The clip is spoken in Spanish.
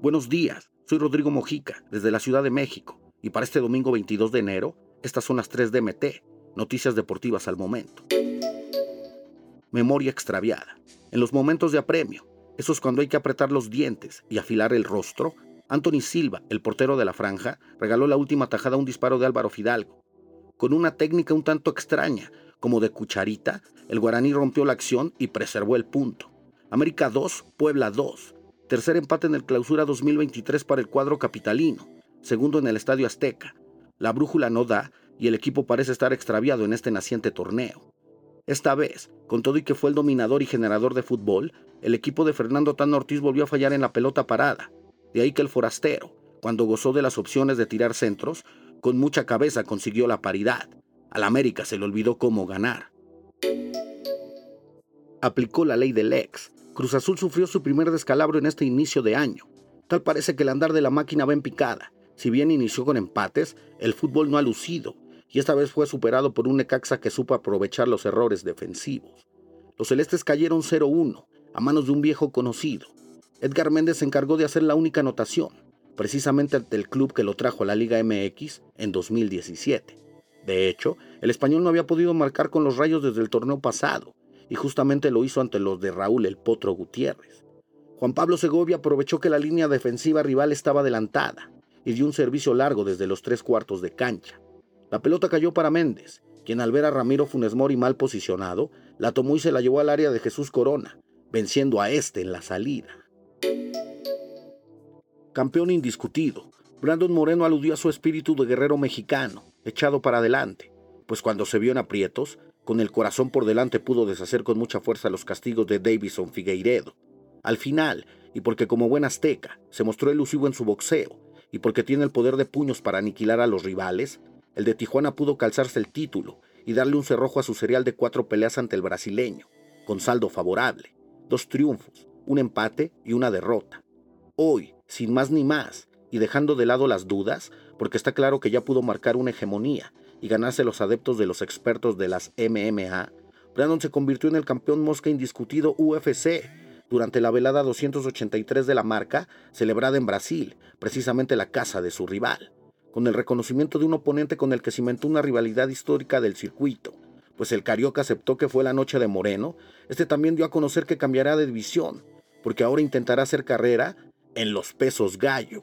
Buenos días, soy Rodrigo Mojica, desde la Ciudad de México, y para este domingo 22 de enero, estas son las 3 de MT, noticias deportivas al momento. Memoria extraviada. En los momentos de apremio, eso es cuando hay que apretar los dientes y afilar el rostro, Anthony Silva, el portero de la franja, regaló la última tajada a un disparo de Álvaro Fidalgo. Con una técnica un tanto extraña, como de cucharita, el guaraní rompió la acción y preservó el punto. América 2, Puebla 2. Tercer empate en el clausura 2023 para el cuadro capitalino. Segundo en el Estadio Azteca. La brújula no da y el equipo parece estar extraviado en este naciente torneo. Esta vez, con todo y que fue el dominador y generador de fútbol, el equipo de Fernando Tan Ortiz volvió a fallar en la pelota parada. De ahí que el forastero, cuando gozó de las opciones de tirar centros, con mucha cabeza consiguió la paridad. Al América se le olvidó cómo ganar. Aplicó la ley del ex. Cruz Azul sufrió su primer descalabro en este inicio de año. Tal parece que el andar de la máquina va en picada. Si bien inició con empates, el fútbol no ha lucido, y esta vez fue superado por un Necaxa que supo aprovechar los errores defensivos. Los celestes cayeron 0-1, a manos de un viejo conocido. Edgar Méndez se encargó de hacer la única anotación, precisamente ante el club que lo trajo a la Liga MX en 2017. De hecho, el español no había podido marcar con los rayos desde el torneo pasado, y justamente lo hizo ante los de Raúl el Potro Gutiérrez. Juan Pablo Segovia aprovechó que la línea defensiva rival estaba adelantada y dio un servicio largo desde los tres cuartos de cancha. La pelota cayó para Méndez, quien al ver a Ramiro Funes Mori mal posicionado, la tomó y se la llevó al área de Jesús Corona, venciendo a este en la salida. Campeón indiscutido, Brandon Moreno aludió a su espíritu de guerrero mexicano, echado para adelante, pues cuando se vio en aprietos, con el corazón por delante pudo deshacer con mucha fuerza los castigos de Davison Figueiredo. Al final, y porque como buen azteca se mostró elusivo en su boxeo, y porque tiene el poder de puños para aniquilar a los rivales, el de Tijuana pudo calzarse el título y darle un cerrojo a su serial de cuatro peleas ante el brasileño, con saldo favorable, dos triunfos, un empate y una derrota. Hoy, sin más ni más, y dejando de lado las dudas, porque está claro que ya pudo marcar una hegemonía y ganarse los adeptos de los expertos de las MMA, Brandon se convirtió en el campeón mosca indiscutido UFC durante la velada 283 de la marca, celebrada en Brasil, precisamente la casa de su rival, con el reconocimiento de un oponente con el que cimentó una rivalidad histórica del circuito. Pues el Carioca aceptó que fue la noche de Moreno, este también dio a conocer que cambiará de división, porque ahora intentará hacer carrera en los pesos gallo.